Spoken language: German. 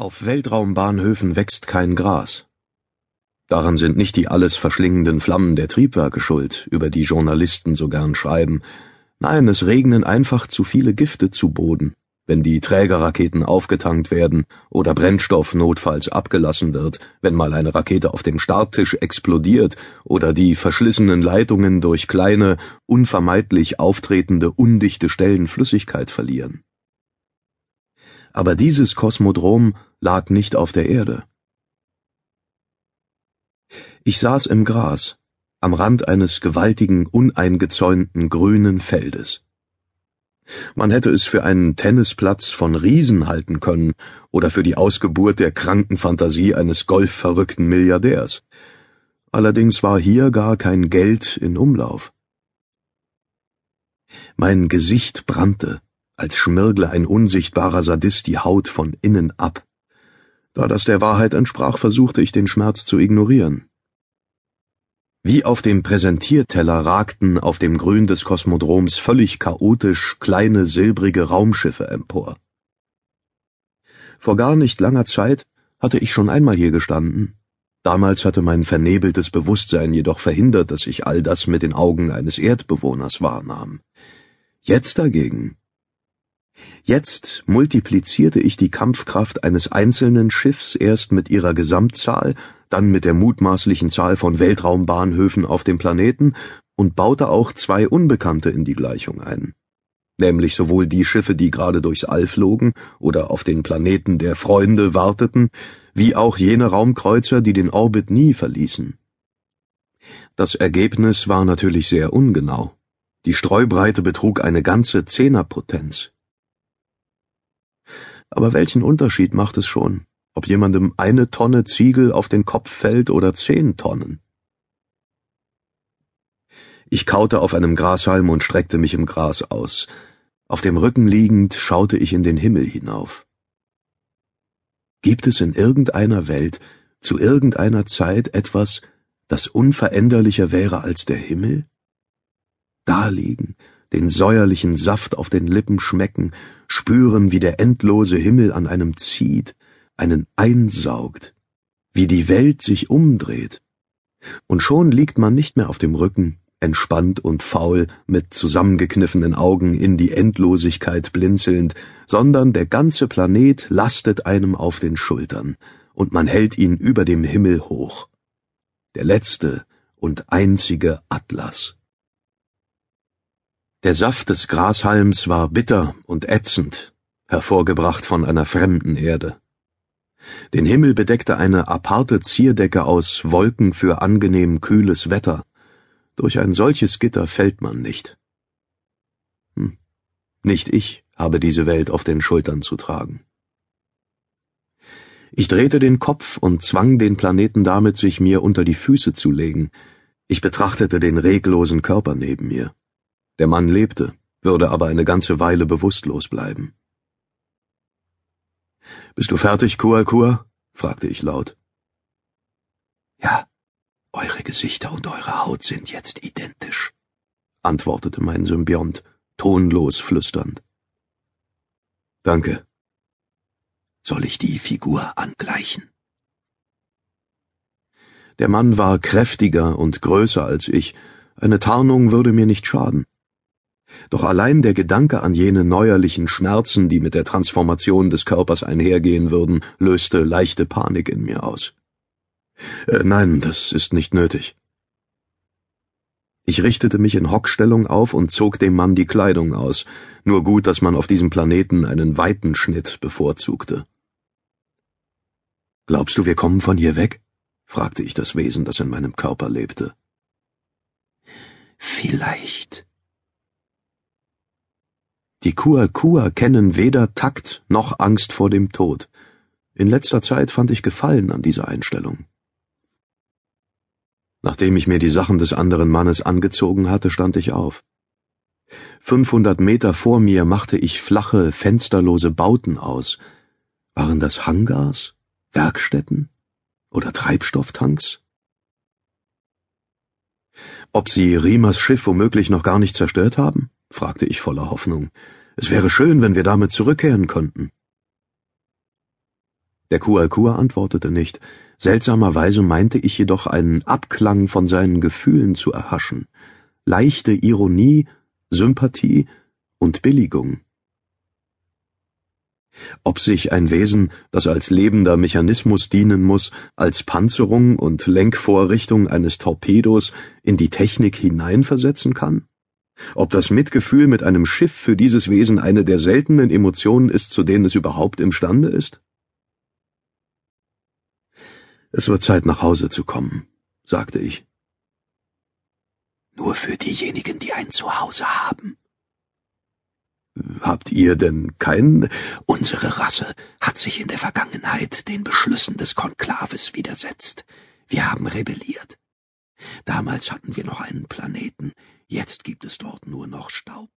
Auf Weltraumbahnhöfen wächst kein Gras. Daran sind nicht die alles verschlingenden Flammen der Triebwerke schuld, über die Journalisten so gern schreiben. Nein, es regnen einfach zu viele Gifte zu Boden, wenn die Trägerraketen aufgetankt werden oder Brennstoff notfalls abgelassen wird, wenn mal eine Rakete auf dem Starttisch explodiert oder die verschlissenen Leitungen durch kleine, unvermeidlich auftretende undichte Stellen Flüssigkeit verlieren. Aber dieses Kosmodrom lag nicht auf der Erde. Ich saß im Gras, am Rand eines gewaltigen, uneingezäunten grünen Feldes. Man hätte es für einen Tennisplatz von Riesen halten können oder für die Ausgeburt der kranken Fantasie eines golfverrückten Milliardärs. Allerdings war hier gar kein Geld in Umlauf. Mein Gesicht brannte, als schmirgle ein unsichtbarer Sadist die Haut von innen ab. Da das der Wahrheit entsprach, versuchte ich den Schmerz zu ignorieren. Wie auf dem Präsentierteller ragten auf dem Grün des Kosmodroms völlig chaotisch kleine silbrige Raumschiffe empor. Vor gar nicht langer Zeit hatte ich schon einmal hier gestanden. Damals hatte mein vernebeltes Bewusstsein jedoch verhindert, dass ich all das mit den Augen eines Erdbewohners wahrnahm. Jetzt dagegen Jetzt multiplizierte ich die Kampfkraft eines einzelnen Schiffs erst mit ihrer Gesamtzahl, dann mit der mutmaßlichen Zahl von Weltraumbahnhöfen auf dem Planeten und baute auch zwei Unbekannte in die Gleichung ein. Nämlich sowohl die Schiffe, die gerade durchs All flogen oder auf den Planeten der Freunde warteten, wie auch jene Raumkreuzer, die den Orbit nie verließen. Das Ergebnis war natürlich sehr ungenau. Die Streubreite betrug eine ganze Zehnerpotenz. Aber welchen Unterschied macht es schon, ob jemandem eine Tonne Ziegel auf den Kopf fällt oder zehn Tonnen? Ich kaute auf einem Grashalm und streckte mich im Gras aus. Auf dem Rücken liegend schaute ich in den Himmel hinauf. Gibt es in irgendeiner Welt, zu irgendeiner Zeit etwas, das unveränderlicher wäre als der Himmel? Da liegen, den säuerlichen Saft auf den Lippen schmecken, spüren, wie der endlose Himmel an einem zieht, einen einsaugt, wie die Welt sich umdreht. Und schon liegt man nicht mehr auf dem Rücken, entspannt und faul, mit zusammengekniffenen Augen in die Endlosigkeit blinzelnd, sondern der ganze Planet lastet einem auf den Schultern, und man hält ihn über dem Himmel hoch. Der letzte und einzige Atlas. Der Saft des Grashalms war bitter und ätzend, hervorgebracht von einer fremden Erde. Den Himmel bedeckte eine aparte Zierdecke aus Wolken für angenehm kühles Wetter. Durch ein solches Gitter fällt man nicht. Hm. Nicht ich habe diese Welt auf den Schultern zu tragen. Ich drehte den Kopf und zwang den Planeten damit, sich mir unter die Füße zu legen. Ich betrachtete den reglosen Körper neben mir. Der Mann lebte, würde aber eine ganze Weile bewusstlos bleiben. Bist du fertig, Kuakua? fragte ich laut. Ja, eure Gesichter und eure Haut sind jetzt identisch, antwortete mein Symbiont, tonlos flüsternd. Danke. Soll ich die Figur angleichen? Der Mann war kräftiger und größer als ich, eine Tarnung würde mir nicht schaden. Doch allein der Gedanke an jene neuerlichen Schmerzen, die mit der Transformation des Körpers einhergehen würden, löste leichte Panik in mir aus. Äh, nein, das ist nicht nötig. Ich richtete mich in Hockstellung auf und zog dem Mann die Kleidung aus, nur gut, dass man auf diesem Planeten einen weiten Schnitt bevorzugte. Glaubst du, wir kommen von hier weg? fragte ich das Wesen, das in meinem Körper lebte. Vielleicht, die Kuakua kennen weder Takt noch Angst vor dem Tod. In letzter Zeit fand ich Gefallen an dieser Einstellung. Nachdem ich mir die Sachen des anderen Mannes angezogen hatte, stand ich auf. Fünfhundert Meter vor mir machte ich flache, fensterlose Bauten aus. Waren das Hangars, Werkstätten oder Treibstofftanks? Ob sie Riemers Schiff womöglich noch gar nicht zerstört haben? Fragte ich voller Hoffnung. Es wäre schön, wenn wir damit zurückkehren könnten. Der Kualkur antwortete nicht, seltsamerweise meinte ich jedoch einen Abklang von seinen Gefühlen zu erhaschen, leichte Ironie, Sympathie und Billigung. Ob sich ein Wesen, das als lebender Mechanismus dienen muss, als Panzerung und Lenkvorrichtung eines Torpedos in die Technik hineinversetzen kann? Ob das Mitgefühl mit einem Schiff für dieses Wesen eine der seltenen Emotionen ist, zu denen es überhaupt imstande ist? Es wird Zeit, nach Hause zu kommen, sagte ich. Nur für diejenigen, die ein Zuhause haben. Habt ihr denn kein? Unsere Rasse hat sich in der Vergangenheit den Beschlüssen des Konklaves widersetzt. Wir haben rebelliert. Damals hatten wir noch einen Planeten, jetzt gibt es dort nur noch Staub.